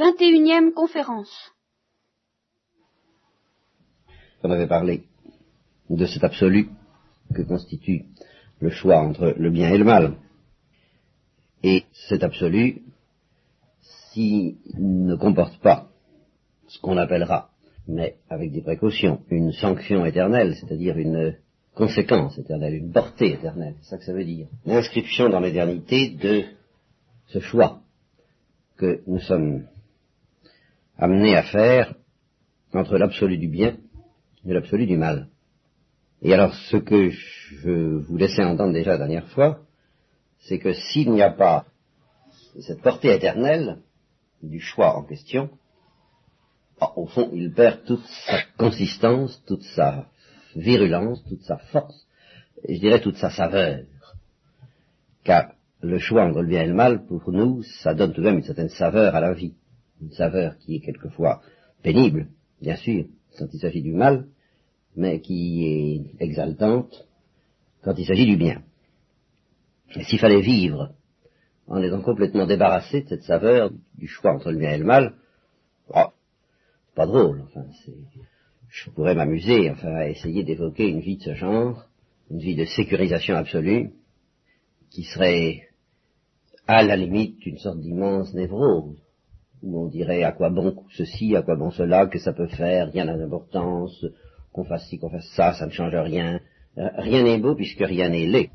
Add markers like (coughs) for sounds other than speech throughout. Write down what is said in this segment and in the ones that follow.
21e conférence. On avait parlé de cet absolu que constitue le choix entre le bien et le mal. Et cet absolu, s'il ne comporte pas ce qu'on appellera, mais avec des précautions, une sanction éternelle, c'est-à-dire une conséquence éternelle, une portée éternelle, c'est ça que ça veut dire. L'inscription dans l'éternité de ce choix que nous sommes amenés à faire entre l'absolu du bien et l'absolu du mal. Et alors ce que je vous laissais entendre déjà la dernière fois, c'est que s'il n'y a pas cette portée éternelle du choix en question, ah, au fond, il perd toute sa consistance, toute sa virulence, toute sa force, et je dirais toute sa saveur. Car le choix entre le bien et le mal, pour nous, ça donne tout de même une certaine saveur à la vie. Une saveur qui est quelquefois pénible, bien sûr, quand il s'agit du mal, mais qui est exaltante quand il s'agit du bien. Et s'il fallait vivre en étant complètement débarrassé de cette saveur du choix entre le bien et le mal, oh, c'est pas drôle. Enfin, je pourrais m'amuser, enfin, à essayer d'évoquer une vie de ce genre, une vie de sécurisation absolue, qui serait à la limite une sorte d'immense névrose, où on dirait à quoi bon ceci, à quoi bon cela, que ça peut faire, rien n'a d'importance, qu'on fasse ci, qu'on fasse ça, ça ne change rien. Euh, rien n'est beau puisque rien n'est laid.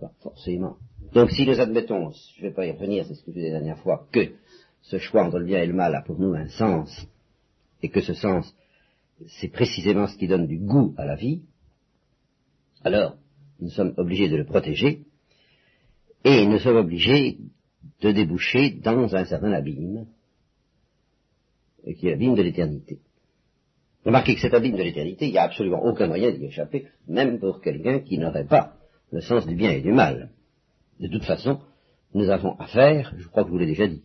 Pas forcément. Donc si nous admettons, je ne vais pas y revenir, c'est ce que je disais la dernière fois, que ce choix entre le bien et le mal a pour nous un sens, et que ce sens, c'est précisément ce qui donne du goût à la vie, alors nous sommes obligés de le protéger, et nous sommes obligés de déboucher dans un certain abîme, qui est l'abîme de l'éternité. Remarquez que cet abîme de l'éternité, il n'y a absolument aucun moyen d'y échapper, même pour quelqu'un qui n'aurait pas le sens du bien et du mal. De toute façon, nous avons affaire, je crois que je vous l'ai déjà dit,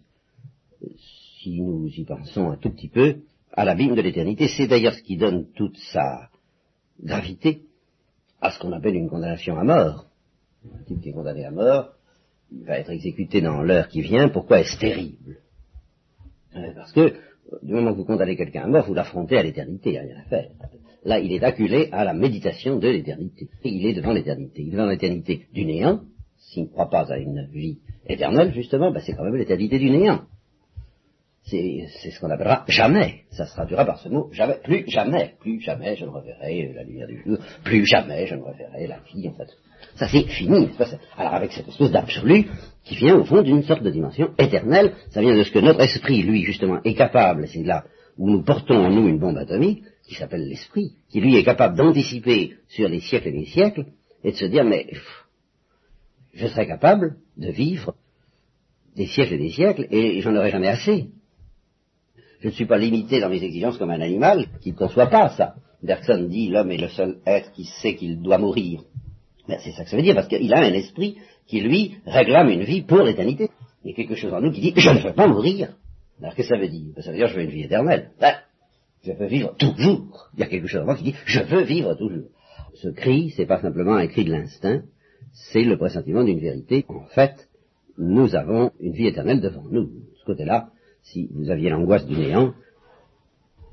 si nous y pensons un tout petit peu, à l'abîme de l'éternité. C'est d'ailleurs ce qui donne toute sa gravité à ce qu'on appelle une condamnation à mort. Un type qui est condamné à mort, il va être exécuté dans l'heure qui vient, pourquoi est-ce terrible? Euh, Parce que du moment que vous condamnez quelqu'un à mort, vous l'affrontez à l'éternité, il n'y a rien à faire. Là, il est acculé à la méditation de l'éternité. Il est devant l'éternité. Il est devant l'éternité du néant. S'il ne croit pas à une vie éternelle, justement, ben c'est quand même l'éternité du néant. C'est ce qu'on appellera jamais. Ça se traduira par ce mot jamais. Plus jamais. Plus jamais je ne reverrai la lumière du jour. Plus jamais je ne reverrai la vie, en fait. Ça c'est fini. Alors avec cette espèce d'absolu qui vient au fond d'une sorte de dimension éternelle, ça vient de ce que notre esprit, lui, justement, est capable, c'est là où nous portons en nous une bombe atomique, qui s'appelle l'esprit, qui lui est capable d'anticiper sur les siècles et les siècles, et de se dire, mais je serai capable de vivre des siècles et des siècles, et j'en aurai jamais assez. Je ne suis pas limité dans mes exigences comme un animal qui ne conçoit pas ça. Bergson dit l'homme est le seul être qui sait qu'il doit mourir. Ben, c'est ça que ça veut dire, parce qu'il a un esprit qui, lui, réclame une vie pour l'éternité. Il y a quelque chose en nous qui dit, je ne veux pas mourir. Alors, que ça veut dire? Ben, Ça veut dire, je veux une vie éternelle. Ben, je veux vivre toujours. Il y a quelque chose en moi qui dit, je veux vivre toujours. Ce cri, c'est pas simplement un cri de l'instinct, c'est le pressentiment d'une vérité. En fait, nous avons une vie éternelle devant nous. De ce côté-là, si vous aviez l'angoisse du néant,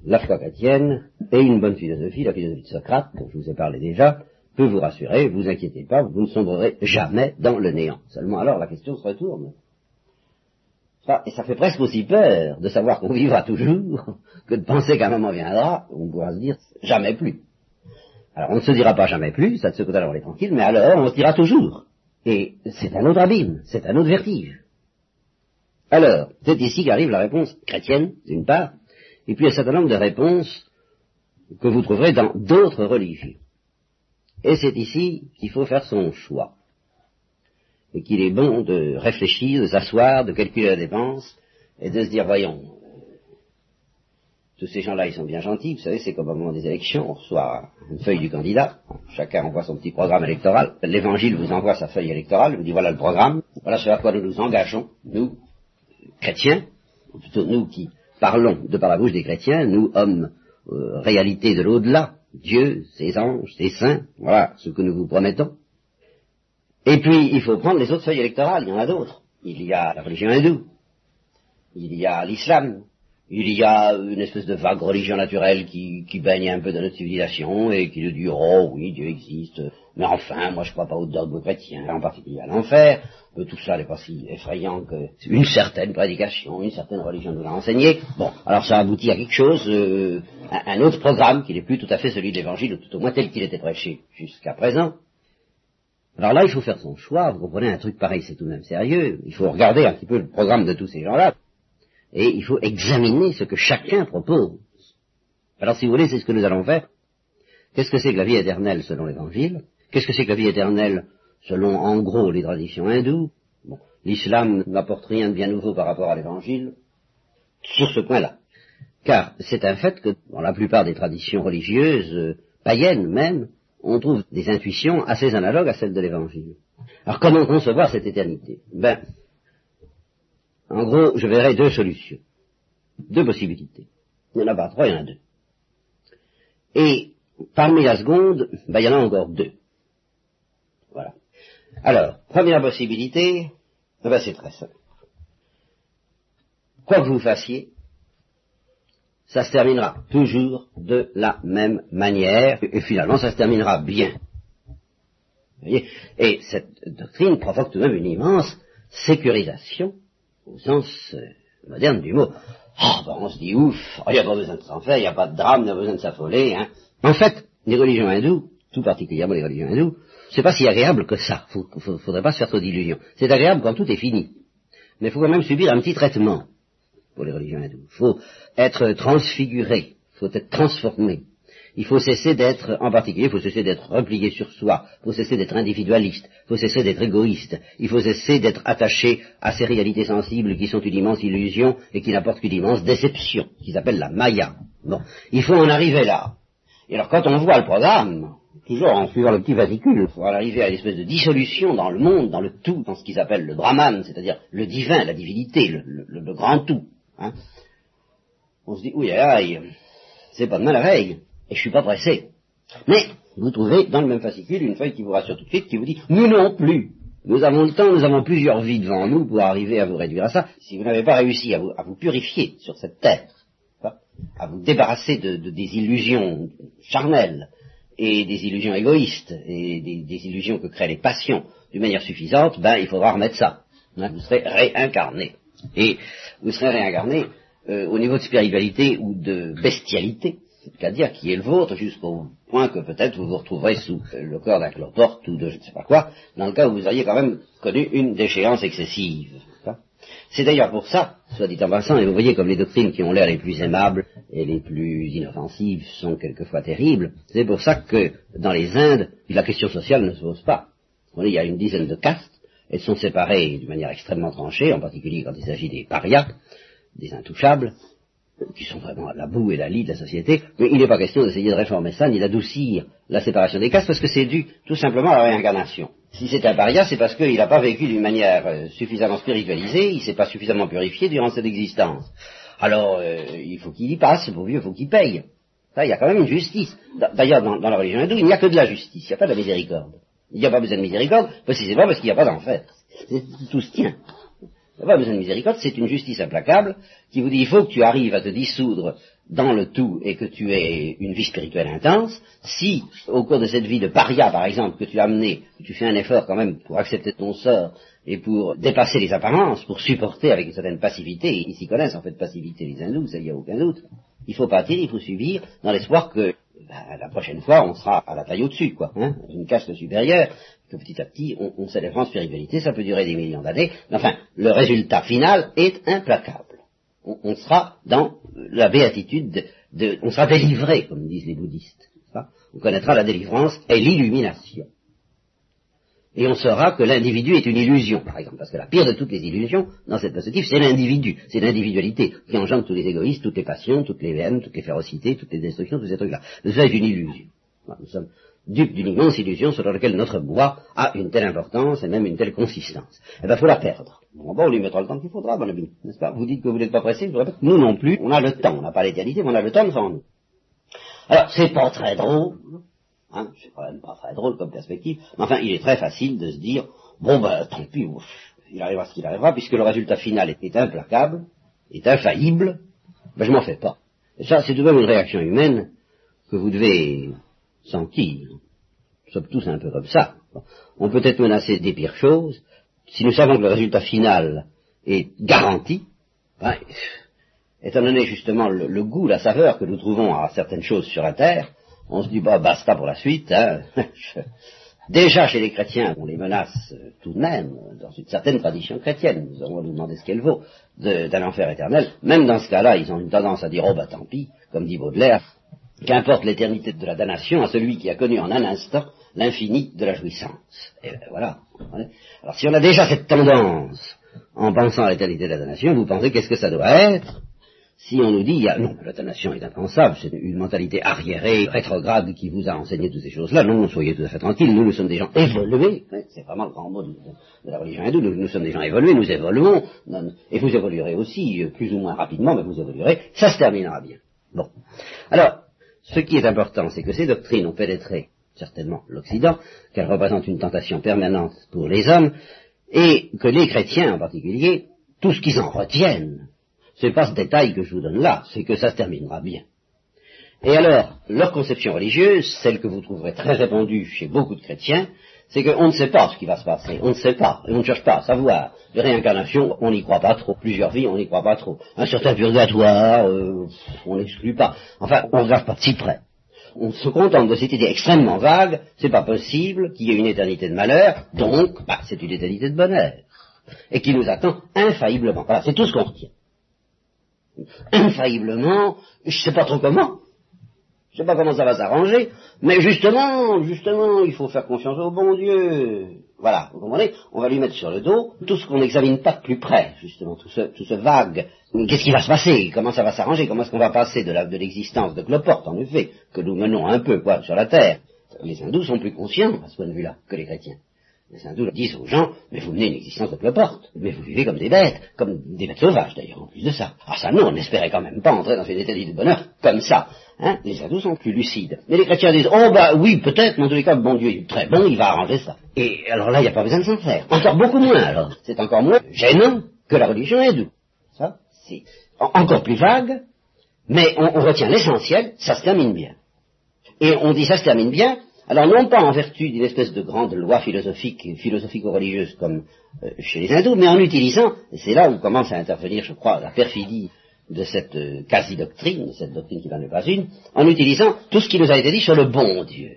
la foi chrétienne et une bonne philosophie, la philosophie de Socrate, dont je vous ai parlé déjà, peut vous rassurer, vous inquiétez pas, vous ne sombrerez jamais dans le néant. Seulement alors la question se retourne. Et ça fait presque aussi peur de savoir qu'on vivra toujours que de penser qu'à un moment viendra, on pourra se dire jamais plus. Alors on ne se dira pas jamais plus, ça de ce côté-là on est tranquille, mais alors on se dira toujours. Et c'est un autre abîme, c'est un autre vertige. Alors, c'est ici qu'arrive la réponse chrétienne, d'une part, et puis un certain nombre de réponses que vous trouverez dans d'autres religions. Et c'est ici qu'il faut faire son choix. Et qu'il est bon de réfléchir, de s'asseoir, de calculer la dépense, et de se dire, voyons, tous ces gens-là, ils sont bien gentils, vous savez, c'est comme au moment des élections, on reçoit une feuille du candidat, chacun envoie son petit programme électoral, l'évangile vous envoie sa feuille électorale, vous dit voilà le programme, voilà ce à quoi nous nous engageons, nous, chrétiens, ou plutôt nous qui parlons de par la bouche des chrétiens, nous, hommes, euh, réalité de l'au-delà, Dieu, ses anges, ses saints, voilà ce que nous vous promettons. Et puis, il faut prendre les autres feuilles électorales, il y en a d'autres. Il y a la religion hindoue, il y a l'islam, il y a une espèce de vague religion naturelle qui, baigne un peu dans notre civilisation et qui nous dit oh oui Dieu existe, mais enfin moi je crois pas au dogme chrétien, en particulier à l'enfer. Euh, tout ça n'est pas si effrayant qu'une certaine prédication, une certaine religion nous l'a enseigné. Bon, alors ça aboutit à quelque chose, euh, un autre programme qui n'est plus tout à fait celui de l'Évangile, ou tout au moins tel qu'il était prêché jusqu'à présent. Alors là, il faut faire son choix. Vous comprenez, un truc pareil, c'est tout de même sérieux. Il faut regarder un petit peu le programme de tous ces gens-là. Et il faut examiner ce que chacun propose. Alors, si vous voulez, c'est ce que nous allons faire. Qu'est-ce que c'est que la vie éternelle selon l'Évangile? Qu'est-ce que c'est que la vie éternelle selon, en gros, les traditions hindoues? L'islam n'apporte rien de bien nouveau par rapport à l'Évangile sur ce point-là. Car c'est un fait que dans la plupart des traditions religieuses, euh, païennes même, on trouve des intuitions assez analogues à celles de l'Évangile. Alors comment concevoir cette éternité? Ben, en gros, je verrai deux solutions, deux possibilités. Il n'y en a pas trois, il y en a deux. Et parmi la seconde, ben, il y en a encore deux. Voilà. Alors, première possibilité, ben, c'est très simple. Quoi que vous fassiez, ça se terminera toujours de la même manière, et finalement ça se terminera bien. et cette doctrine provoque tout de même une immense sécurisation, au sens euh, moderne du mot. Oh, ben on se dit ouf, il n'y a pas besoin de s'en faire, il n'y a pas de drame, il n'y a pas besoin de s'affoler. Hein. En fait, les religions hindoues, tout particulièrement les religions hindoues, c'est pas si agréable que ça. Il ne faudrait pas se faire trop d'illusions. C'est agréable quand tout est fini. Mais il faut quand même subir un petit traitement pour les religions hindoues. Il faut être transfiguré, il faut être transformé. Il faut cesser d'être, en particulier, il faut cesser d'être replié sur soi, il faut cesser d'être individualiste, il faut cesser d'être égoïste, il faut cesser d'être attaché à ces réalités sensibles qui sont une immense illusion et qui n'apportent qu'une immense déception, qu'ils appellent la maya. Bon, il faut en arriver là. Et alors quand on voit le programme, toujours en suivant le petit vasicule, il faut arriver à une espèce de dissolution dans le monde, dans le tout, dans ce qu'ils appellent le brahman, c'est-à-dire le divin, la divinité, le grand tout. Hein. On se dit, oui, aïe, c'est pas demain la veille, et je suis pas pressé. Mais vous trouvez dans le même fascicule une feuille qui vous rassure tout de suite, qui vous dit, nous non plus. Nous avons le temps, nous avons plusieurs vies devant nous pour arriver à vous réduire à ça. Si vous n'avez pas réussi à vous, purifier sur cette terre, hein, à vous débarrasser de, des illusions charnelles et des illusions égoïstes et des, illusions que créent les passions d'une manière suffisante, ben il faudra remettre ça. Hein, vous serez réincarné. Et vous serez réincarné euh, au niveau de spiritualité ou de bestialité, c'est-à-dire qui est le vôtre, jusqu'au point que peut-être vous vous retrouverez sous le corps d'un cloporte ou de je ne sais pas quoi, dans le cas où vous auriez quand même connu une déchéance excessive. C'est d'ailleurs pour ça, soit dit en passant, et vous voyez comme les doctrines qui ont l'air les plus aimables et les plus inoffensives sont quelquefois terribles, c'est pour ça que dans les Indes, la question sociale ne se pose pas. Il y a une dizaine de castes, elles sont séparées d'une manière extrêmement tranchée, en particulier quand il s'agit des parias, des intouchables, qui sont vraiment la boue et la lie de la société, mais il n'est pas question d'essayer de réformer ça, ni d'adoucir la séparation des castes, parce que c'est dû tout simplement à la réincarnation. Si c'est un paria, c'est parce qu'il n'a pas vécu d'une manière euh, suffisamment spiritualisée, il ne s'est pas suffisamment purifié durant cette existence. Alors, euh, il faut qu'il y passe, pour vieux, il faut qu'il paye. Ça, il y a quand même une justice. D'ailleurs, dans, dans, la religion hindoue, il n'y a que de la justice, il n'y a pas de la miséricorde. Il n'y a pas besoin de miséricorde, précisément parce qu'il n'y a pas d'enfer. Tout se tient. N'y a pas besoin de miséricorde, c'est une justice implacable qui vous dit il faut que tu arrives à te dissoudre dans le tout et que tu aies une vie spirituelle intense. Si, au cours de cette vie de paria, par exemple, que tu as mené, tu fais un effort quand même pour accepter ton sort et pour dépasser les apparences, pour supporter avec une certaine passivité, ils s'y connaissent en fait passivité les hindous, ça y a aucun doute, il faut partir, il faut subir, dans l'espoir que ben, la prochaine fois, on sera à la taille au-dessus, quoi, hein, une caste supérieure, que petit à petit, on, on s'élève en spiritualité, ça peut durer des millions d'années, mais enfin, le résultat final est implacable. On, sera dans la béatitude, de, on sera délivré, comme disent les bouddhistes. On connaîtra la délivrance et l'illumination et on saura que l'individu est une illusion, par exemple, parce que la pire de toutes les illusions, dans cette perspective, c'est l'individu, c'est l'individualité, qui engendre tous les égoïstes, toutes les passions, toutes les haines, toutes les férocités, toutes les destructions, tous ces trucs-là. Ça est une illusion. Nous sommes dupes d'une immense illusion sur laquelle notre bois a une telle importance et même une telle consistance. Eh bien, il faut la perdre. Bon, bon, on lui mettra le temps qu'il faudra, mon ami, n'est-ce pas? Vous dites que vous n'êtes pas pressé, je vous répète, nous non plus, on a le temps, on n'a pas l'éternité, mais on a le temps devant nous. Alors, c'est pas très drôle, Hein, c'est quand même pas très drôle comme perspective. Mais enfin, il est très facile de se dire, bon ben, tant pis, il arrivera ce qu'il arrivera, puisque le résultat final est, implacable, est infaillible, ben je m'en fais pas. Et ça, c'est tout de même une réaction humaine que vous devez sentir. Nous sommes tous un peu comme ça. On peut être menacé des pires choses. Si nous savons que le résultat final est garanti, ben, étant donné justement le, goût, la saveur que nous trouvons à certaines choses sur la terre, on se dit, bah, basta pour la suite. Hein. (laughs) Déjà chez les chrétiens, on les menace euh, tout de même, dans une certaine tradition chrétienne, nous allons nous demander ce qu'elle vaut, d'un enfer éternel. Même dans ce cas-là, ils ont une tendance à dire, oh bah tant pis, comme dit Baudelaire, qu'importe l'éternité de la damnation à celui qui a connu en un instant l'infini de la jouissance. Et ben, voilà. Alors si on a déjà cette tendance en pensant à l'éternité de la damnation, vous pensez qu'est-ce que ça doit être? Si on nous dit, non, l'euthanasie est impensable, c'est une mentalité arriérée, rétrograde qui vous a enseigné toutes ces choses-là, non, soyez tout à fait tranquille, nous, nous sommes des gens évolués, c'est vraiment le grand mot de, la religion hindoue, nous, sommes des gens évolués, nous évoluons, et vous évoluerez aussi, euh, plus ou moins rapidement, mais vous évoluerez, ça se terminera bien. Bon. Alors, ce qui est important, c'est que ces doctrines ont pénétré certainement l'Occident, qu'elles représentent une tentation permanente pour les hommes, et que les chrétiens en particulier, tout ce qu'ils en retiennent, c'est pas ce détail que je vous donne là, c'est que ça se terminera bien. Et alors, leur conception religieuse, celle que vous trouverez très répandue chez beaucoup de chrétiens, c'est qu'on ne sait pas ce qui va se passer, on ne sait pas, et on ne cherche pas à savoir. Les réincarnations, on n'y croit pas trop, plusieurs vies, on n'y croit pas trop. Un certain purgatoire, euh, on n'exclut pas. Enfin, on ne regarde pas de si près. On se contente de cette idée extrêmement vague, c'est pas possible qu'il y ait une éternité de malheur, donc, bah, c'est une éternité de bonheur. Et qui nous attend infailliblement. Voilà, c'est tout ce qu'on retient infailliblement, je ne sais pas trop comment, je ne sais pas comment ça va s'arranger, mais justement, justement, il faut faire confiance au bon Dieu. Voilà, vous comprenez? On va lui mettre sur le dos tout ce qu'on n'examine pas de plus près, justement, tout ce, tout ce vague. Qu'est-ce qui va se passer? Comment ça va s'arranger? Comment est-ce qu'on va passer de, l'existence de, cloporte, en effet, que nous menons un peu, quoi, sur la Terre? Les hindous sont plus conscients, à ce point de vue-là, que les chrétiens. Les hindous disent aux gens, mais vous menez une existence de cloporte, mais vous vivez comme des bêtes, comme des bêtes sauvages d'ailleurs, en plus de ça. Ah ça non, on n'espérait quand même pas entrer dans une état de bonheur comme ça. Hein les hindous sont plus lucides. Mais les chrétiens disent, oh bah oui, peut-être, mais en tous les cas, bon Dieu est très bon, il va arranger ça. Et alors là, il n'y a pas besoin de s'en faire. Encore beaucoup moins alors. C'est encore moins gênant que la religion hindoue. Ça, c'est encore plus vague, mais on retient l'essentiel, ça se termine bien. Et on dit ça se termine bien, alors non pas en vertu d'une espèce de grande loi philosophique, philosophico-religieuse comme euh, chez les hindous, mais en utilisant, et c'est là où commence à intervenir, je crois, la perfidie de cette euh, quasi-doctrine, cette doctrine qui n'en est pas une, en utilisant tout ce qui nous a été dit sur le bon Dieu.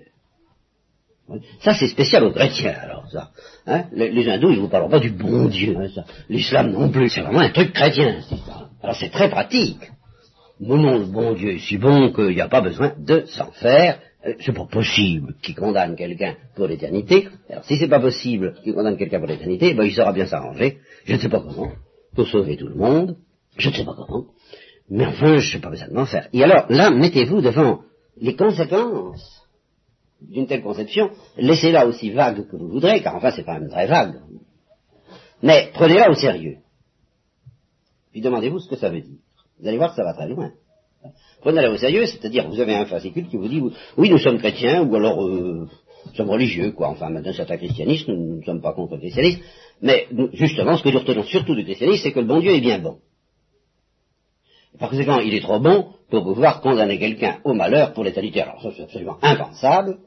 Ça, c'est spécial aux chrétiens, alors, ça. Hein les, hindous, ils ne vous parlent pas du bon Dieu, hein, L'islam non plus, c'est vraiment un truc chrétien, Alors, c'est très pratique. Mon nom, le bon Dieu si bon qu'il n'y a pas besoin de s'en faire, c'est pas possible qu'il condamne quelqu'un pour l'éternité. Alors si c'est pas possible qu'il condamne quelqu'un pour l'éternité, ben il saura bien s'arranger. Je ne sais pas comment. Pour sauver tout le monde. Je ne sais pas comment. Mais enfin, je n'ai pas besoin de m'en faire. Et alors, là, mettez-vous devant les conséquences d'une telle conception. Laissez-la aussi vague que vous voudrez, car enfin, c'est pas une vraie vague. Mais prenez-la au sérieux. Puis demandez-vous ce que ça veut dire. Vous allez voir que ça va très loin. Prenez-la au sérieux, c'est-à-dire vous avez un fascicule qui vous dit oui nous sommes chrétiens ou alors euh, nous sommes religieux, quoi. Enfin, d'un certain christianisme, nous ne sommes pas contre le christianisme, mais justement ce que nous retenons surtout du christianisme, c'est que le bon Dieu est bien bon. Par conséquent, il est trop bon pour pouvoir condamner quelqu'un au malheur pour l'éternité. Alors ça c'est absolument impensable.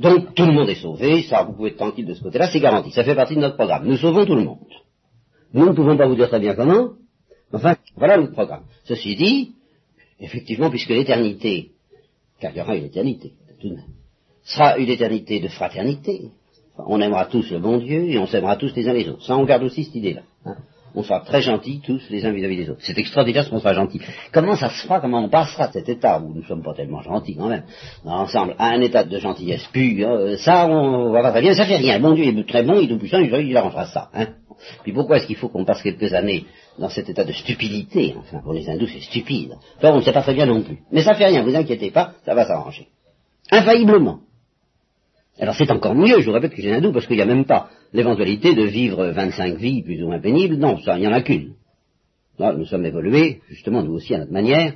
Donc tout le monde est sauvé, ça vous pouvez être tranquille de ce côté-là, c'est garanti, ça fait partie de notre programme. Nous sauvons tout le monde. Nous ne pouvons pas vous dire très bien comment, Enfin, voilà notre programme. Ceci dit, effectivement, puisque l'éternité, car il y aura une éternité, tout de même, sera une éternité de fraternité. on aimera tous le bon Dieu et on s'aimera tous les uns les autres. Ça, on garde aussi cette idée-là. Hein. On sera très gentils tous les uns vis-à-vis des autres. C'est extraordinaire ce qu'on sera gentils. Comment ça se fera, comment on passera de cet état où nous ne sommes pas tellement gentils quand même, ensemble, à un état de gentillesse pure, euh, ça, on va pas très bien, ça fait rien. Bon Dieu est très bon, il est tout puissant, il, il arrangera ça. Hein. Puis pourquoi est-ce qu'il faut qu'on passe quelques années dans cet état de stupidité Enfin, pour les hindous, c'est stupide. Enfin, on ne sait pas très bien non plus. Mais ça fait rien, vous inquiétez pas, ça va s'arranger. Infailliblement. Alors c'est encore mieux, je vous répète, que les hindous, parce qu'il n'y a même pas l'éventualité de vivre 25 vies plus ou moins pénibles. Non, ça, il n'y en a qu'une. nous sommes évolués, justement, nous aussi à notre manière.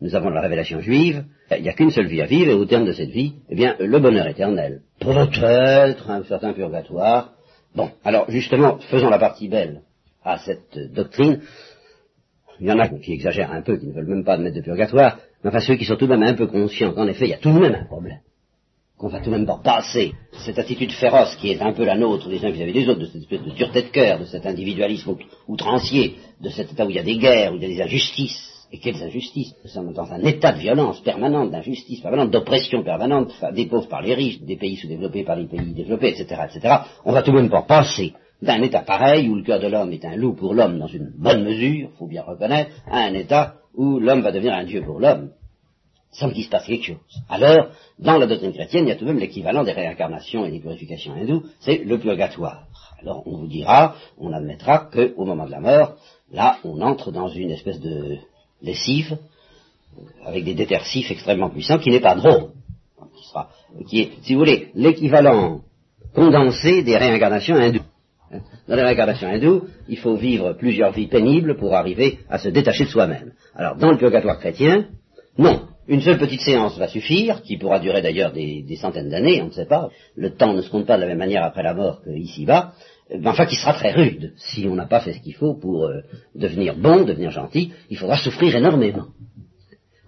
Nous avons la révélation juive. Il n'y a qu'une seule vie à vivre, et au terme de cette vie, eh bien, le bonheur éternel. Peut-être un certain purgatoire, Bon, alors justement, faisons la partie belle à cette doctrine. il y en a qui exagèrent un peu, qui ne veulent même pas admettre de purgatoire, mais enfin ceux qui sont tout de même un peu conscients qu'en effet, il y a tout de même un problème. Qu'on va tout de même pas passer cette attitude féroce qui est un peu la nôtre les uns vis-à-vis des autres, de cette espèce de dureté de cœur, de cet individualisme outrancier, de cet état où il y a des guerres, où il y a des injustices, et quelles injustices Nous sommes dans un état de violence permanente, d'injustice permanente, d'oppression permanente, des pauvres par les riches, des pays sous-développés par les pays développés, etc., etc. On va tout de même pas passer d'un état pareil où le cœur de l'homme est un loup pour l'homme dans une bonne mesure, faut bien reconnaître, à un état où l'homme va devenir un dieu pour l'homme, sans qu'il se passe quelque chose. Alors, dans la doctrine chrétienne, il y a tout de même l'équivalent des réincarnations et des purifications hindoues, c'est le purgatoire. Alors, on vous dira, on admettra qu'au moment de la mort, là, on entre dans une espèce de lessive, avec des détersifs extrêmement puissants, qui n'est pas drôle, qui sera, qui est, si vous voulez, l'équivalent condensé des réincarnations hindoues. Dans les réincarnations hindoues, il faut vivre plusieurs vies pénibles pour arriver à se détacher de soi-même. Alors, dans le purgatoire chrétien, non. Une seule petite séance va suffire, qui pourra durer d'ailleurs des, centaines d'années, on ne sait pas. Le temps ne se compte pas de la même manière après la mort qu'ici-bas, enfin qui sera très rude. Si on n'a pas fait ce qu'il faut pour euh, devenir bon, devenir gentil, il faudra souffrir énormément.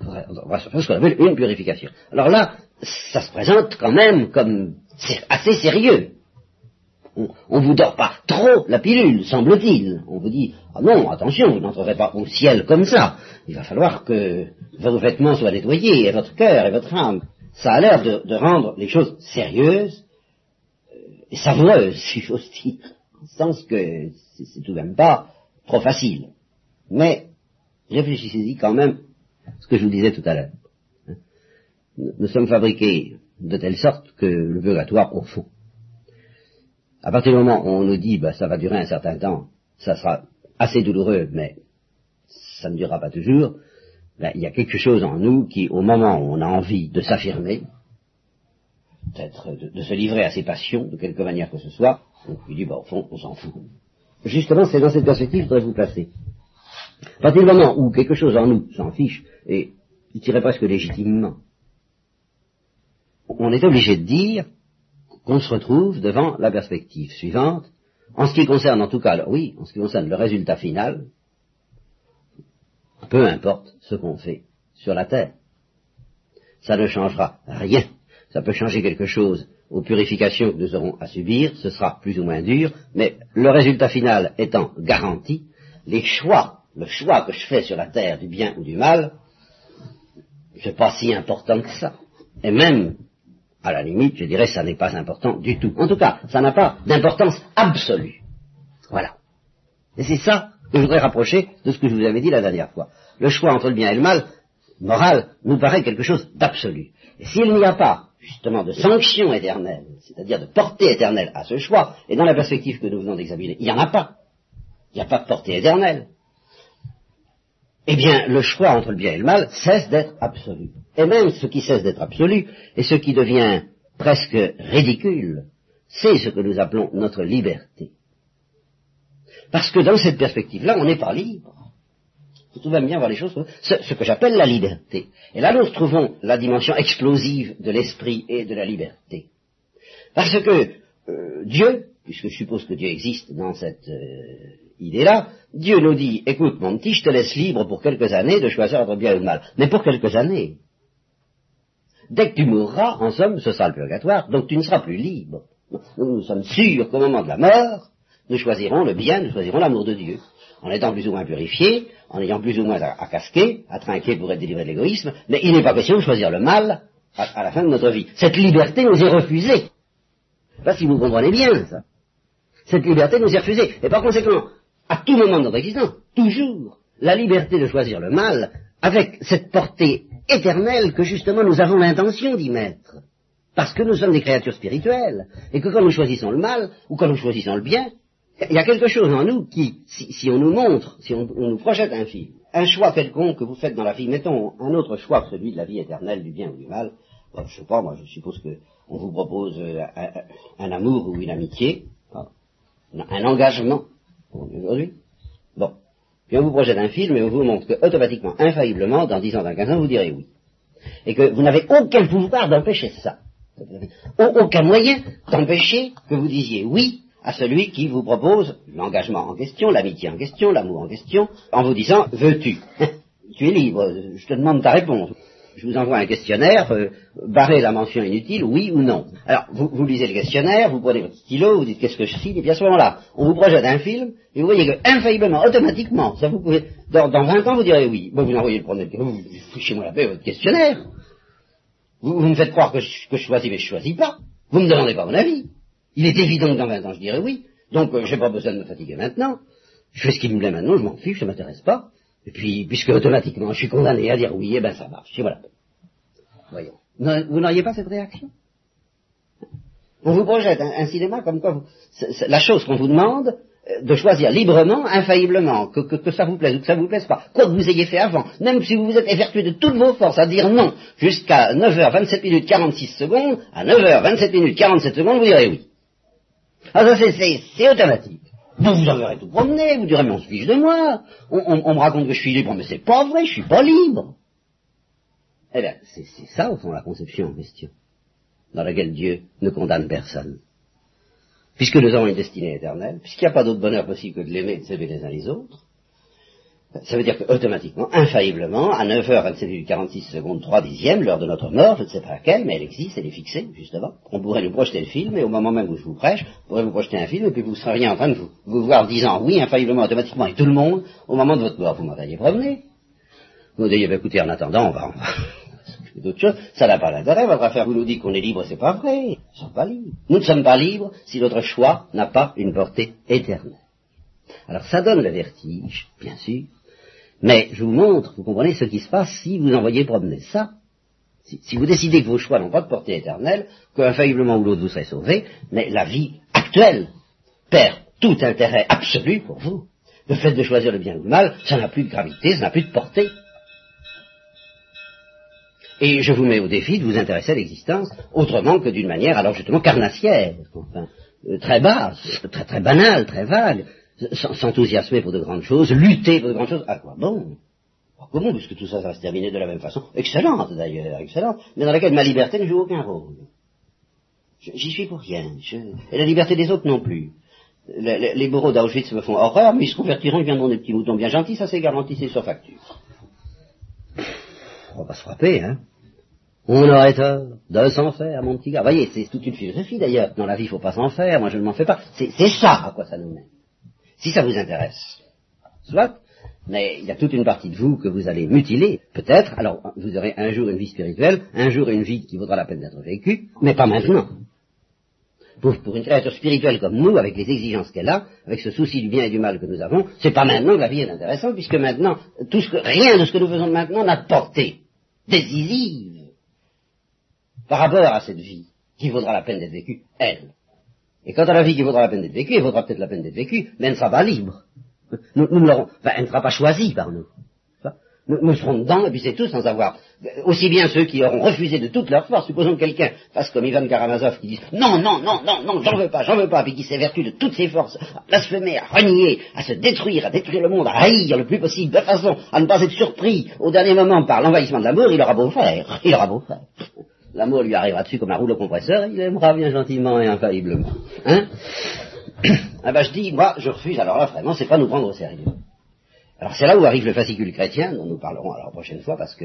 On va faire ce qu'on appelle une purification. Alors là, ça se présente quand même comme assez sérieux on, ne vous dort pas trop la pilule, semble-t-il. On vous dit, ah non, attention, vous n'entrerez pas au ciel comme ça. Il va falloir que vos vêtements soient nettoyés, et votre cœur, et votre âme. Ça a l'air de, rendre les choses sérieuses et savoureuses, (laughs) si j'ose dire. En sens que c'est tout de même pas trop facile. Mais réfléchissez-y quand même ce que je vous disais tout à l'heure. Nous sommes fabriqués de telle sorte que le purgatoire, au fond, à partir du moment où on nous dit, bah, ça va durer un certain temps, ça sera assez douloureux, mais ça ne durera pas toujours, ben, il y a quelque chose en nous qui, au moment où on a envie de s'affirmer, peut-être de, se livrer à ses passions, de quelque manière que ce soit, on lui dit, bah, au fond, on s'en fout. Justement, c'est dans cette perspective que je voudrais vous placer. À partir du moment où quelque chose en nous s'en fiche, et je dirais presque légitimement, on est obligé de dire, qu'on se retrouve devant la perspective suivante, en ce qui concerne en tout cas, oui, en ce qui concerne le résultat final, peu importe ce qu'on fait sur la terre. Ça ne changera rien. Ça peut changer quelque chose aux purifications que nous aurons à subir, ce sera plus ou moins dur, mais le résultat final étant garanti, les choix, le choix que je fais sur la terre du bien ou du mal, c'est pas si important que ça. Et même à la limite, je dirais, ça n'est pas important du tout. En tout cas, ça n'a pas d'importance absolue. Voilà. Et c'est ça que je voudrais rapprocher de ce que je vous avais dit la dernière fois. Le choix entre le bien et le mal, moral, nous paraît quelque chose d'absolu. S'il n'y a pas, justement, de sanction éternelle, c'est-à-dire de portée éternelle à ce choix, et dans la perspective que nous venons d'examiner, il n'y en a pas. Il n'y a pas de portée éternelle eh bien, le choix entre le bien et le mal cesse d'être absolu. Et même ce qui cesse d'être absolu, et ce qui devient presque ridicule, c'est ce que nous appelons notre liberté. Parce que dans cette perspective-là, on n'est pas libre. Vous trouvez bien voir les choses, ce, que j'appelle la liberté. Et là, nous trouvons la dimension explosive de l'esprit et de la liberté. Parce que euh, Dieu, puisque je suppose que Dieu existe dans cette euh, idée-là, Dieu nous dit, écoute mon petit, je te laisse libre pour quelques années de choisir entre bien et mal. Mais pour quelques années. Dès que tu mourras, en somme, ce sera le purgatoire, donc tu ne seras plus libre. Nous, sommes sûrs qu'au moment de la mort, nous choisirons le bien, nous choisirons l'amour de Dieu. En étant plus ou moins purifiés, en ayant plus ou moins à, casquer, à trinquer pour être délivré de l'égoïsme, mais il n'est pas question de choisir le mal à, la fin de notre vie. Cette liberté nous est refusée. Pas si vous comprenez bien ça. Cette liberté nous est refusée. Et par conséquent, à tout moment de notre existence, toujours, la liberté de choisir le mal, avec cette portée éternelle que justement nous avons l'intention d'y mettre. Parce que nous sommes des créatures spirituelles, et que quand nous choisissons le mal, ou quand nous choisissons le bien, il y a quelque chose en nous qui, si, on nous montre, si on, nous projette un film, un choix quelconque que vous faites dans la vie, mettons un autre choix celui de la vie éternelle, du bien ou du mal, je je sais pas, moi je suppose que on vous propose euh, un, amour ou une amitié, un engagement, aujourd'hui. Bon. Puis on vous projette un film et on vous montre que automatiquement, infailliblement, dans 10 ans, dans 15 ans, vous direz oui. Et que vous n'avez aucun pouvoir d'empêcher ça. Aucun moyen d'empêcher que vous disiez oui à celui qui vous propose l'engagement en question, l'amitié en question, l'amour en question, en vous disant veux-tu? (laughs) Tu es libre, je te demande ta réponse. Je vous envoie un questionnaire, euh, barré la mention inutile, oui ou non. Alors, vous, lisez le questionnaire, vous prenez votre stylo, vous dites qu'est-ce que je signe, et puis à ce moment-là, on vous projette un film, et vous voyez que, infailliblement, automatiquement, ça vous pouvez, dans, dans 20 ans, vous direz oui. Bon, vous envoyez le premier, vous, vous fichez-moi la paix, votre questionnaire. Vous, me faites croire que je, que je choisis, mais je choisis pas. Vous me demandez pas mon avis. Il est évident que dans 20 ans, je dirais oui. Donc, euh, j'ai pas besoin de me fatiguer maintenant. Je fais ce qui me plaît maintenant, je m'en fiche, ça m'intéresse pas. Et puis, puisque automatiquement je suis condamné à dire oui, eh ben ça marche, c'est voilà. Voyons. Vous n'auriez pas cette réaction? On vous projette un, cinéma comme quoi vous, la chose qu'on vous demande euh, de choisir librement, infailliblement, que, que, que, ça vous plaise ou que ça vous plaise pas, quoi que vous ayez fait avant, même si vous vous êtes évertué de toutes vos forces à dire non jusqu'à 9h27 minutes 46 secondes, à 9h27 minutes 47 secondes, vous direz oui. Ah ça c'est automatique. Vous vous enverrez tout promener, vous direz mais on se fiche de moi, on, on, on me raconte que je suis libre, mais c'est pas vrai, je suis pas libre. Eh bien, c'est ça, au fond, la conception en question, dans laquelle Dieu ne condamne personne. Puisque nous avons une destinée éternelle, puisqu'il n'y a pas d'autre bonheur possible que de l'aimer et de s'aimer les uns les autres, ça veut dire qu'automatiquement, infailliblement, à 9h27 46 secondes 3 dixièmes, l'heure de notre mort, je ne sais pas laquelle, mais elle existe, elle est fixée, justement. On pourrait nous projeter le film, et au moment même où je vous prêche, on pourrait vous projeter un film, et puis vous seriez en train de vous, vous voir disant oui, infailliblement, automatiquement, et tout le monde, au moment de votre mort, vous m'entendez promener. Vous diriez, bah, écoutez, en attendant, on va, va, (laughs) d'autres choses, ça n'a pas d'intérêt, votre affaire vous nous dit qu'on est libre, c'est pas vrai, nous ne sommes pas libres. Nous ne sommes pas libres si notre choix n'a pas une portée éternelle. Alors ça donne le vertige, bien sûr, mais je vous montre, vous comprenez ce qui se passe si vous envoyez promener ça. Si, vous décidez que vos choix n'ont pas de portée éternelle, qu'infailliblement ou l'autre vous serez sauvé, mais la vie actuelle perd tout intérêt absolu pour vous. Le fait de choisir le bien ou le mal, ça n'a plus de gravité, ça n'a plus de portée. Et je vous mets au défi de vous intéresser à l'existence autrement que d'une manière, alors justement, carnassière, enfin, euh, très basse, très, très banale, très vague, s'enthousiasmer pour de grandes choses, lutter pour de grandes choses, à quoi bon à quoi bon, puisque tout ça, ça va se terminer de la même façon, excellente d'ailleurs, excellente, mais dans laquelle ma liberté ne joue aucun rôle. J'y suis pour rien, je... et la liberté des autres non plus. Les, bourreaux d'Auschwitz me font horreur, mais ils se convertiront, ils viendront des petits moutons bien gentils, ça c'est garanti, c'est sur facture. On va pas se frapper, hein. On aurait tort de s'en faire, mon petit gars. Vous voyez, c'est toute une philosophie d'ailleurs. Dans la vie, il faut pas s'en faire, moi je ne m'en fais pas. C'est ça à quoi ça nous mène. Si ça vous intéresse, soit, mais il y a toute une partie de vous que vous allez mutiler, peut-être. Alors, vous aurez un jour une vie spirituelle, un jour une vie qui vaudra la peine d'être vécue, mais pas maintenant. Pour, une créature spirituelle comme nous, avec les exigences qu'elle a, avec ce souci du bien et du mal que nous avons, c'est pas maintenant que la vie est intéressante, puisque maintenant, rien de ce que nous faisons maintenant n'a de portée décisive par rapport à cette vie qui vaudra la peine d'être vécue, elle. Et quant à la vie qui vaudra la peine d'être vécue, elle vaudra peut-être la peine d'être vécue, mais elle ne sera pas libre. Nous, l'aurons, elle ne sera pas choisie par nous. Nous, nous serons dedans, et puis c'est tout sans avoir, aussi bien ceux qui auront refusé de toute leur force, supposons que quelqu'un fasse comme Ivan Karamazov qui dit non, non, non, non, non, j'en veux pas, j'en veux pas, puis qui s'évertue de toutes ses forces à blasphémer, à renier, à se détruire, à détruire le monde, à haïr le plus possible, de façon à ne pas être surpris au dernier moment par l'envahissement de l'amour, il aura beau faire, il aura beau faire. L'amour lui arrivera dessus comme un rouleau compresseur, il aimera bien gentiment et infailliblement. Hein (coughs) Ah ben je dis, moi, je refuse, alors là, vraiment, c'est pas nous prendre au sérieux. Alors c'est là où arrive le fascicule chrétien, dont nous parlerons alors la prochaine fois, parce que,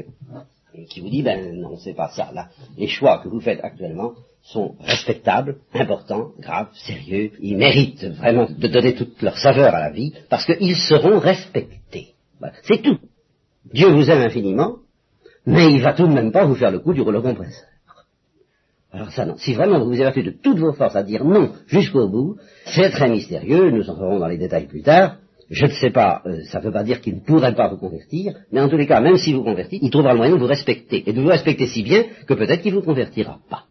qui vous dit, ben non, c'est pas ça, là. Les choix que vous faites actuellement sont respectables, importants, graves, sérieux, ils méritent vraiment de donner toute leur saveur à la vie, parce qu'ils seront respectés. C'est tout. Dieu vous aime infiniment, mais il va tout de même pas vous faire le coup du rouleau compresseur. Alors ça, non. Si vraiment vous vous évertuez de toutes vos forces à dire non jusqu'au bout, c'est très mystérieux, nous entrerons dans les détails plus tard. Je ne sais pas, euh, ça ne veut pas dire qu'il ne pourrait pas vous convertir, mais en tous les cas, même si vous convertissez, il trouvera le moyen de vous respecter, et de vous respecter si bien que peut-être qu'il ne vous convertira pas.